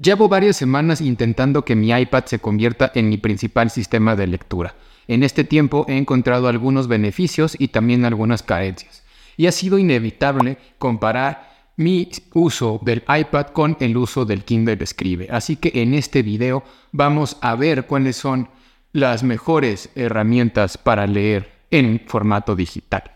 Llevo varias semanas intentando que mi iPad se convierta en mi principal sistema de lectura. En este tiempo he encontrado algunos beneficios y también algunas carencias. Y ha sido inevitable comparar mi uso del iPad con el uso del Kindle Escribe. Así que en este video vamos a ver cuáles son las mejores herramientas para leer en formato digital.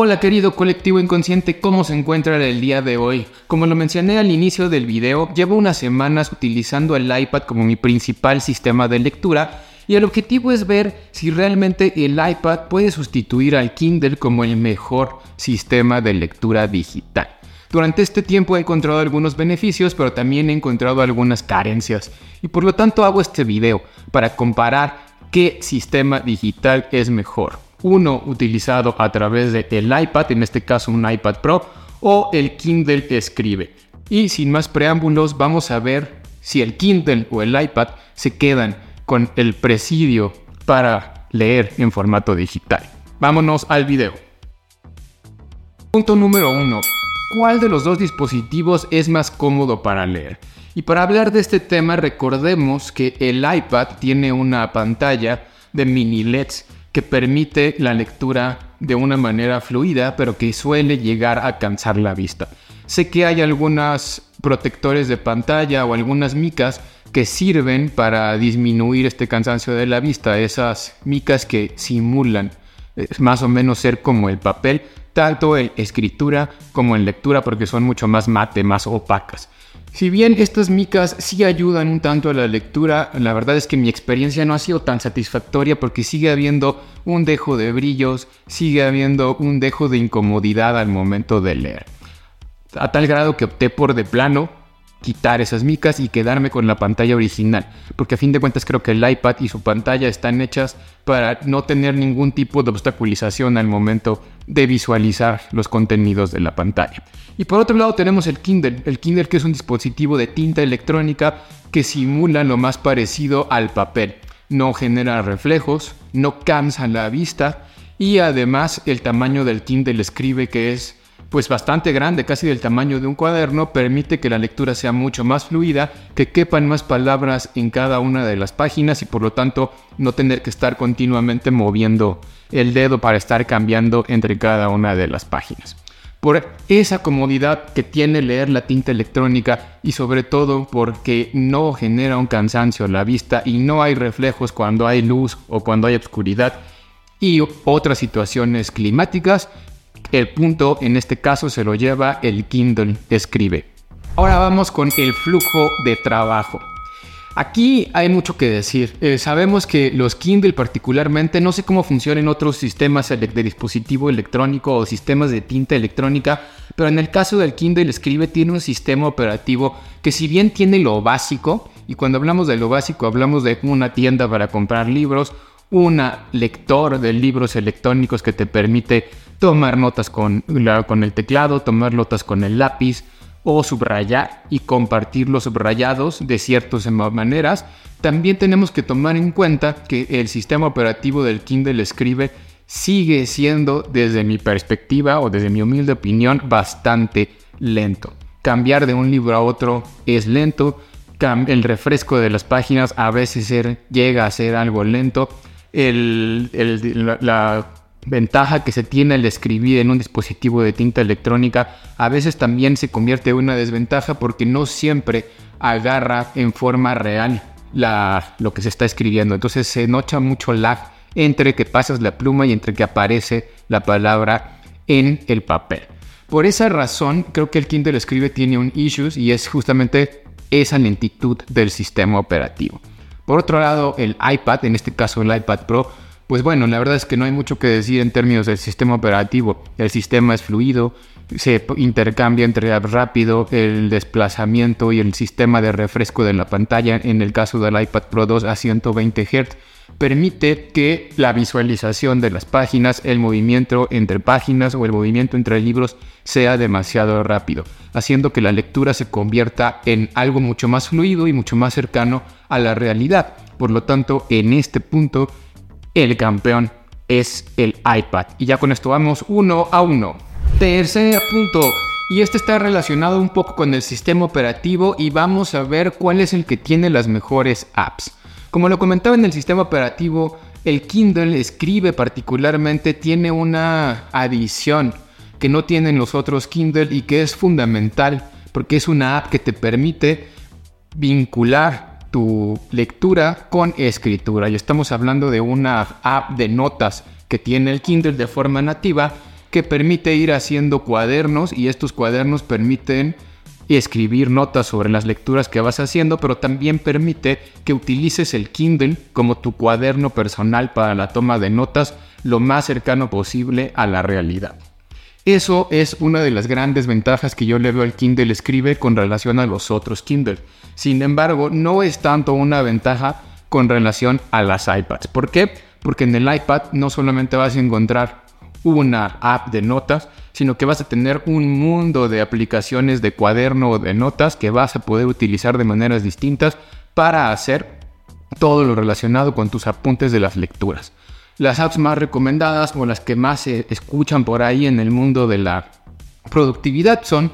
Hola querido colectivo inconsciente, ¿cómo se encuentra el día de hoy? Como lo mencioné al inicio del video, llevo unas semanas utilizando el iPad como mi principal sistema de lectura y el objetivo es ver si realmente el iPad puede sustituir al Kindle como el mejor sistema de lectura digital. Durante este tiempo he encontrado algunos beneficios, pero también he encontrado algunas carencias y por lo tanto hago este video para comparar qué sistema digital es mejor uno utilizado a través del iPad, en este caso un iPad Pro, o el Kindle Escribe. Y sin más preámbulos, vamos a ver si el Kindle o el iPad se quedan con el presidio para leer en formato digital. Vámonos al video. Punto número 1. ¿Cuál de los dos dispositivos es más cómodo para leer? Y para hablar de este tema recordemos que el iPad tiene una pantalla de mini LEDs que permite la lectura de una manera fluida, pero que suele llegar a cansar la vista. Sé que hay algunos protectores de pantalla o algunas micas que sirven para disminuir este cansancio de la vista, esas micas que simulan eh, más o menos ser como el papel, tanto en escritura como en lectura, porque son mucho más mate, más opacas. Si bien estas micas sí ayudan un tanto a la lectura, la verdad es que mi experiencia no ha sido tan satisfactoria porque sigue habiendo un dejo de brillos, sigue habiendo un dejo de incomodidad al momento de leer. A tal grado que opté por de plano quitar esas micas y quedarme con la pantalla original, porque a fin de cuentas creo que el iPad y su pantalla están hechas para no tener ningún tipo de obstaculización al momento de visualizar los contenidos de la pantalla. Y por otro lado tenemos el Kindle, el Kindle que es un dispositivo de tinta electrónica que simula lo más parecido al papel. No genera reflejos, no cansa la vista y además el tamaño del Kindle escribe que es pues bastante grande, casi del tamaño de un cuaderno, permite que la lectura sea mucho más fluida, que quepan más palabras en cada una de las páginas y por lo tanto no tener que estar continuamente moviendo el dedo para estar cambiando entre cada una de las páginas. Por esa comodidad que tiene leer la tinta electrónica y sobre todo porque no genera un cansancio a la vista y no hay reflejos cuando hay luz o cuando hay oscuridad y otras situaciones climáticas, el punto en este caso se lo lleva el Kindle Escribe. Ahora vamos con el flujo de trabajo. Aquí hay mucho que decir. Eh, sabemos que los Kindle particularmente, no sé cómo funcionan otros sistemas de, dispositivo electrónico o sistemas de tinta electrónica, pero en el caso del Kindle Escribe tiene un sistema operativo que si bien tiene lo básico, y cuando hablamos de lo básico hablamos de una tienda para comprar libros, un lector de libros electrónicos que te permite tomar notas con, con el teclado, tomar notas con el lápiz o subrayar y compartir los subrayados de ciertas maneras. También tenemos que tomar en cuenta que el sistema operativo del Kindle Escribe sigue siendo, desde mi perspectiva o desde mi humilde opinión, bastante lento. Cambiar de un libro a otro es lento. El refresco de las páginas a veces llega a ser algo lento. La ventaja que se tiene al escribir en un dispositivo de tinta electrónica a veces también se convierte en una desventaja porque no siempre agarra en forma real lo que se está escribiendo. Entonces se nota mucho lag entre que pasas la pluma y entre que aparece la palabra en el papel. Por esa razón, creo que el Kindle Escribe tiene un issues y es justamente esa lentitud del sistema operativo. Por otro lado, el iPad, en este caso el iPad Pro, pues bueno, la verdad es que no hay mucho que decir en términos del sistema operativo. El sistema es fluido, se intercambia entre rápido, el desplazamiento y el sistema de refresco de la pantalla, en el caso del iPad Pro 2 a 120 Hz, permite que la visualización de las páginas, el movimiento entre páginas o el movimiento entre libros sea demasiado rápido, haciendo que la lectura se convierta en algo mucho más fluido y mucho más cercano a la realidad. Por lo tanto, en este punto, el campeón es el iPad. Y ya con esto vamos uno a uno. Tercer punto. Y este está relacionado un poco con el sistema operativo y vamos a ver cuál es el que tiene las mejores apps. Como lo comentaba en el sistema operativo, el Kindle escribe particularmente tiene una adición que no tienen los otros Kindle y que es fundamental porque es una app que te permite vincular tu lectura con escritura. Y estamos hablando de una app de notas que tiene el Kindle de forma nativa que permite ir haciendo cuadernos y estos cuadernos permiten escribir notas sobre las lecturas que vas haciendo, pero también permite que utilices el Kindle como tu cuaderno personal para la toma de notas lo más cercano posible a la realidad. Eso es una de las grandes ventajas que yo le veo al Kindle Escribe con relación a los otros Kindle. Sin embargo, no es tanto una ventaja con relación a las iPads. ¿Por qué? Porque en el iPad no solamente vas a encontrar una app de notas, sino que vas a tener un mundo de aplicaciones de cuaderno o de notas que vas a poder utilizar de maneras distintas para hacer todo lo relacionado con tus apuntes de las lecturas. Las apps más recomendadas o las que más se escuchan por ahí en el mundo de la productividad son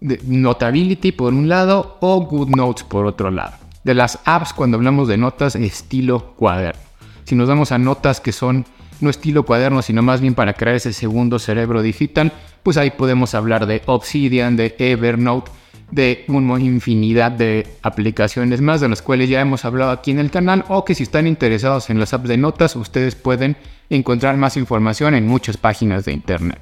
Notability por un lado o GoodNotes por otro lado. De las apps cuando hablamos de notas estilo cuaderno. Si nos vamos a notas que son no estilo cuaderno, sino más bien para crear ese segundo cerebro digital, pues ahí podemos hablar de Obsidian, de Evernote, de una infinidad de aplicaciones más de las cuales ya hemos hablado aquí en el canal o que si están interesados en las apps de notas ustedes pueden encontrar más información en muchas páginas de internet.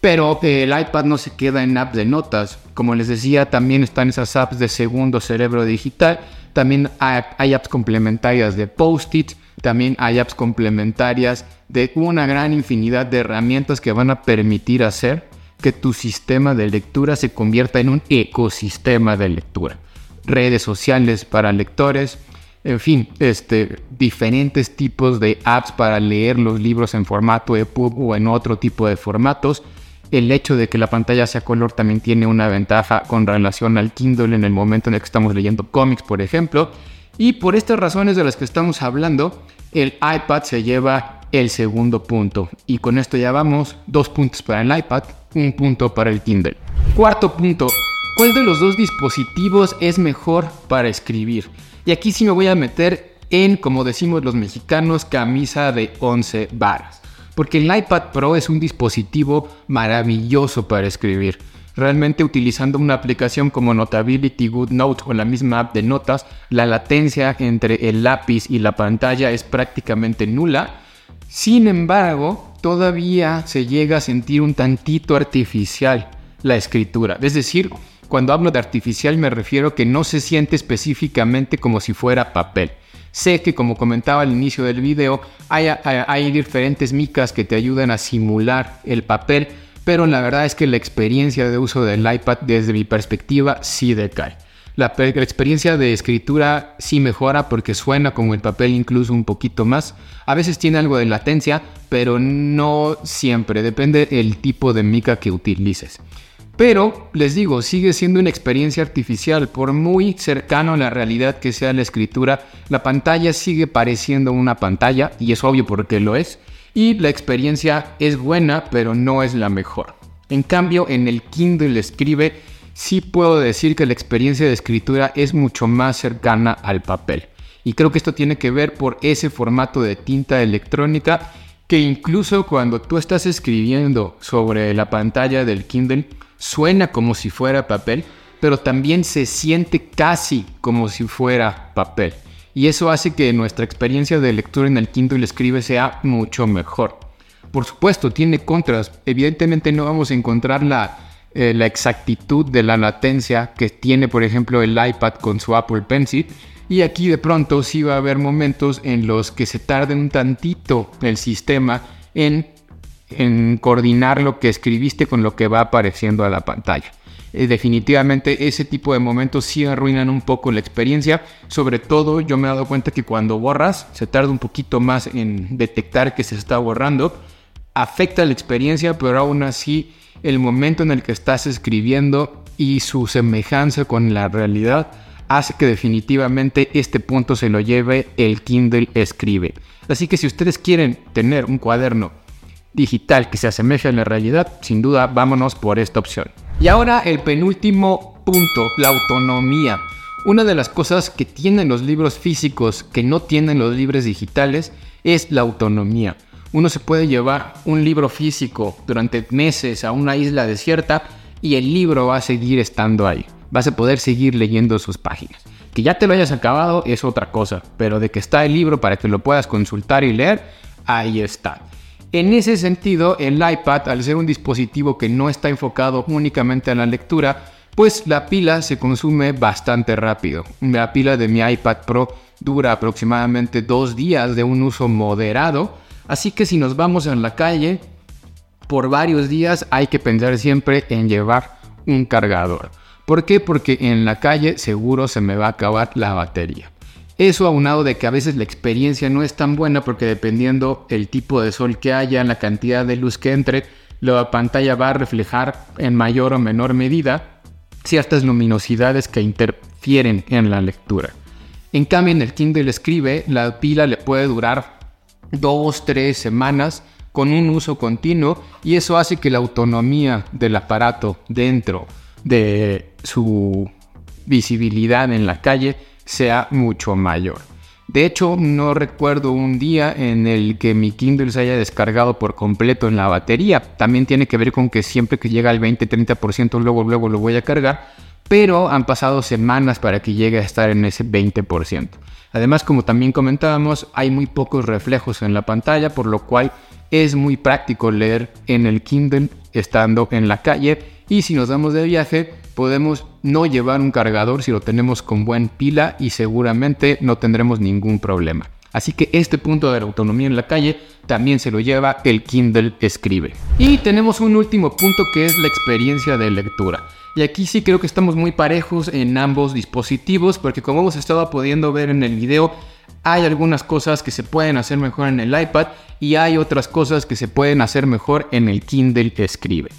Pero el iPad no se queda en apps de notas. Como les decía, también están esas apps de segundo cerebro digital. También hay, apps complementarias de post-its. También hay apps complementarias de una gran infinidad de herramientas que van a permitir hacer que tu sistema de lectura se convierta en un ecosistema de lectura. Redes sociales para lectores, en fin, este, diferentes tipos de apps para leer los libros en formato EPUB o en otro tipo de formatos. El hecho de que la pantalla sea color también tiene una ventaja con relación al Kindle en el momento en el que estamos leyendo cómics, por ejemplo. Y por estas razones de las que estamos hablando, el iPad se lleva el segundo punto. Y con esto ya vamos, dos puntos para el iPad, un punto para el Kindle. Cuarto punto, ¿cuál de los dos dispositivos es mejor para escribir? Y aquí sí me voy a meter en, como decimos los mexicanos, camisa de 11 varas. Porque el iPad Pro es un dispositivo maravilloso para escribir. Realmente utilizando una aplicación como Notability GoodNote o la misma app de notas, la latencia entre el lápiz y la pantalla es prácticamente nula sin embargo, todavía se llega a sentir un tantito artificial la escritura. Es decir, cuando hablo de artificial me refiero que no se siente específicamente como si fuera papel. Sé que como comentaba al inicio del video, hay, hay, diferentes micas que te ayudan a simular el papel, pero la verdad es que la experiencia de uso del iPad desde mi perspectiva sí decae. La, experiencia de escritura sí mejora porque suena como el papel incluso un poquito más. A veces tiene algo de latencia, pero no siempre, depende del tipo de mica que utilices. Pero, les digo, sigue siendo una experiencia artificial. Por muy cercano a la realidad que sea la escritura, la pantalla sigue pareciendo una pantalla, y es obvio porque lo es. Y la experiencia es buena, pero no es la mejor. En cambio, en el Kindle escribe sí puedo decir que la experiencia de escritura es mucho más cercana al papel. Y creo que esto tiene que ver por ese formato de tinta electrónica que incluso cuando tú estás escribiendo sobre la pantalla del Kindle suena como si fuera papel, pero también se siente casi como si fuera papel. Y eso hace que nuestra experiencia de lectura en el Kindle Escribe sea mucho mejor. Por supuesto, tiene contras. Evidentemente no vamos a encontrar la eh, la exactitud de la latencia que tiene, por ejemplo, el iPad con su Apple Pencil. Y aquí de pronto sí va a haber momentos en los que se tarde un tantito el sistema en en coordinar lo que escribiste con lo que va apareciendo a la pantalla. Eh, definitivamente ese tipo de momentos sí arruinan un poco la experiencia. Sobre todo yo me he dado cuenta que cuando borras se tarda un poquito más en detectar que se está borrando. Afecta la experiencia, pero aún así el momento en el que estás escribiendo y su semejanza con la realidad hace que definitivamente este punto se lo lleve el Kindle Escribe. Así que si ustedes quieren tener un cuaderno digital que se asemeje a la realidad, sin duda vámonos por esta opción. Y ahora el penúltimo punto, la autonomía. Una de las cosas que tienen los libros físicos que no tienen los libros digitales es la autonomía. Uno se puede llevar un libro físico durante meses a una isla desierta y el libro va a seguir estando ahí. Vas a poder seguir leyendo sus páginas. Que ya te lo hayas acabado es otra cosa, pero de que está el libro para que lo puedas consultar y leer, ahí está. En ese sentido, el iPad, al ser un dispositivo que no está enfocado únicamente a la lectura, pues la pila se consume bastante rápido. La pila de mi iPad Pro dura aproximadamente dos días de un uso moderado, así que si nos vamos en la calle por varios días hay que pensar siempre en llevar un cargador. ¿Por qué? Porque en la calle seguro se me va a acabar la batería. Eso aunado de que a veces la experiencia no es tan buena porque dependiendo el tipo de sol que haya, la cantidad de luz que entre, la pantalla va a reflejar en mayor o menor medida ciertas luminosidades que interfieren en la lectura. En cambio, en el Kindle Escribe, la pila le puede durar dos, tres semanas con un uso continuo y eso hace que la autonomía del aparato dentro de su visibilidad en la calle sea mucho mayor. De hecho, no recuerdo un día en el que mi Kindle se haya descargado por completo en la batería. También tiene que ver con que siempre que llega al 20-30% luego luego lo voy a cargar, pero han pasado semanas para que llegue a estar en ese 20%. Además, como también comentábamos, hay muy pocos reflejos en la pantalla, por lo cual es muy práctico leer en el Kindle estando en la calle y si nos damos de viaje podemos no llevar un cargador si lo tenemos con buen pila y seguramente no tendremos ningún problema. Así que este punto de la autonomía en la calle también se lo lleva el Kindle Escribe. Y tenemos un último punto que es la experiencia de lectura. Y aquí sí creo que estamos muy parejos en ambos dispositivos porque como hemos estado pudiendo ver en el video, hay algunas cosas que se pueden hacer mejor en el iPad y hay otras cosas que se pueden hacer mejor en el Kindle Escribe.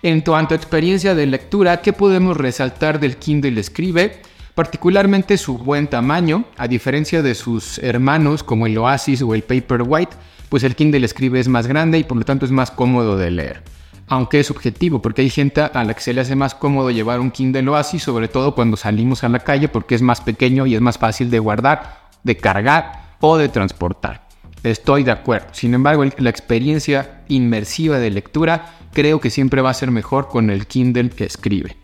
En cuanto a experiencia de lectura, ¿qué podemos resaltar del Kindle Escribe? Particularmente su buen tamaño, a diferencia de sus hermanos como el Oasis o el Paperwhite, pues el Kindle Escribe es más grande y por lo tanto es más cómodo de leer. Aunque es subjetivo, porque hay gente a la que se le hace más cómodo llevar un Kindle Oasis, sobre todo cuando salimos a la calle porque es más pequeño y es más fácil de guardar, de cargar o de transportar. Estoy de acuerdo. Sin embargo, la experiencia inmersiva de lectura creo que siempre va a ser mejor con el Kindle que escribe.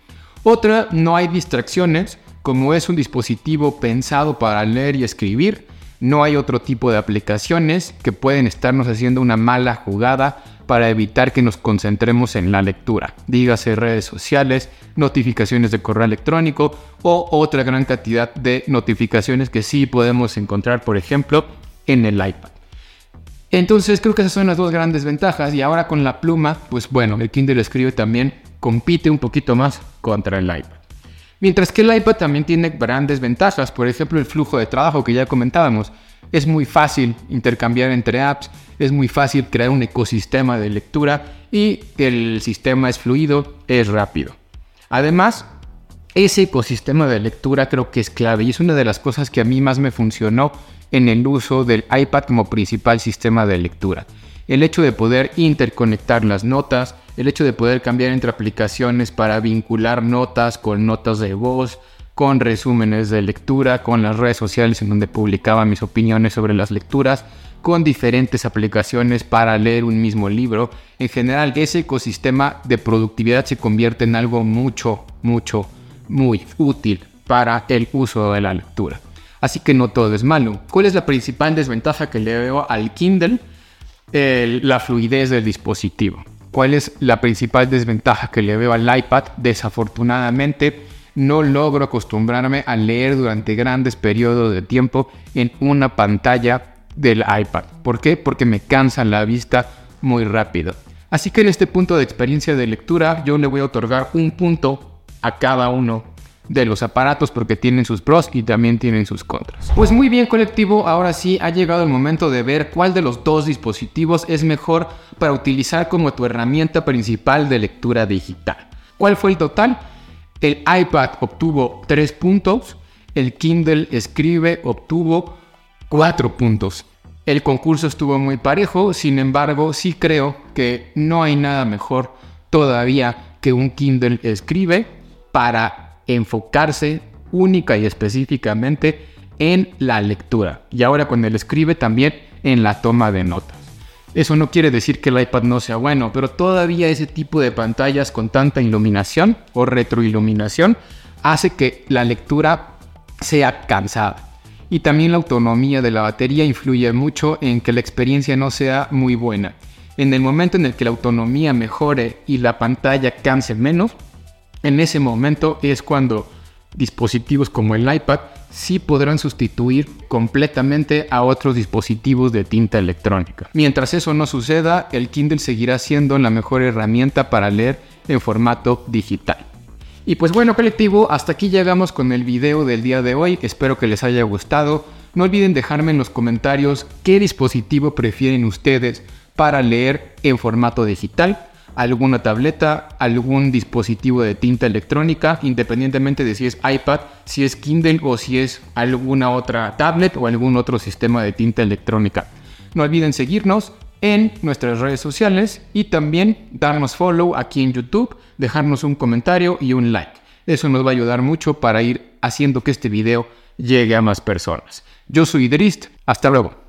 Otra, no hay distracciones. Como es un dispositivo pensado para leer y escribir, no hay otro tipo de aplicaciones que pueden estarnos haciendo una mala jugada para evitar que nos concentremos en la lectura. Dígase redes sociales, notificaciones de correo electrónico o otra gran cantidad de notificaciones que sí podemos encontrar, por ejemplo, en el iPad. Entonces creo que esas son las dos grandes ventajas y ahora con la pluma, pues bueno, el Kindle Escribe también compite un poquito más contra el iPad. Mientras que el iPad también tiene grandes ventajas, por ejemplo el flujo de trabajo que ya comentábamos. Es muy fácil intercambiar entre apps, es muy fácil crear un ecosistema de lectura y el sistema es fluido, es rápido. Además, ese ecosistema de lectura creo que es clave y es una de las cosas que a mí más me funcionó en el uso del iPad como principal sistema de lectura. El hecho de poder interconectar las notas, el hecho de poder cambiar entre aplicaciones para vincular notas con notas de voz, con resúmenes de lectura, con las redes sociales en donde publicaba mis opiniones sobre las lecturas, con diferentes aplicaciones para leer un mismo libro. En general, ese ecosistema de productividad se convierte en algo mucho, mucho, muy útil para el uso de la lectura. Así que no todo es malo. ¿Cuál es la principal desventaja que le veo al Kindle? La fluidez del dispositivo. ¿Cuál es la principal desventaja que le veo al iPad? Desafortunadamente, no logro acostumbrarme a leer durante grandes periodos de tiempo en una pantalla del iPad. ¿Por qué? Porque me cansa la vista muy rápido. Así que en este punto de experiencia de lectura yo le voy a otorgar un punto a cada uno de los aparatos porque tienen sus pros y también tienen sus contras. Pues muy bien colectivo, ahora sí ha llegado el momento de ver cuál de los dos dispositivos es mejor para utilizar como tu herramienta principal de lectura digital. ¿Cuál fue el total? El iPad obtuvo 3 puntos, el Kindle Escribe obtuvo 4 puntos. El concurso estuvo muy parejo, sin embargo sí creo que no hay nada mejor todavía que un Kindle Escribe para enfocarse única y específicamente en la lectura. Y ahora con el escribe también en la toma de notas. Eso no quiere decir que el iPad no sea bueno, pero todavía ese tipo de pantallas con tanta iluminación o retroiluminación hace que la lectura sea cansada. Y también la autonomía de la batería influye mucho en que la experiencia no sea muy buena. En el momento en el que la autonomía mejore y la pantalla canse menos, en ese momento es cuando dispositivos como el iPad sí podrán sustituir completamente a otros dispositivos de tinta electrónica. Mientras eso no suceda, el Kindle seguirá siendo la mejor herramienta para leer en formato digital. Y pues bueno colectivo, hasta aquí llegamos con el video del día de hoy, espero que les haya gustado. No olviden dejarme en los comentarios qué dispositivo prefieren ustedes para leer en formato digital alguna tableta, algún dispositivo de tinta electrónica, independientemente de si es iPad, si es Kindle o si es alguna otra tablet o algún otro sistema de tinta electrónica. No olviden seguirnos en nuestras redes sociales y también darnos follow aquí en YouTube, dejarnos un comentario y un like. Eso nos va a ayudar mucho para ir haciendo que este video llegue a más personas. Yo soy Idrist, hasta luego.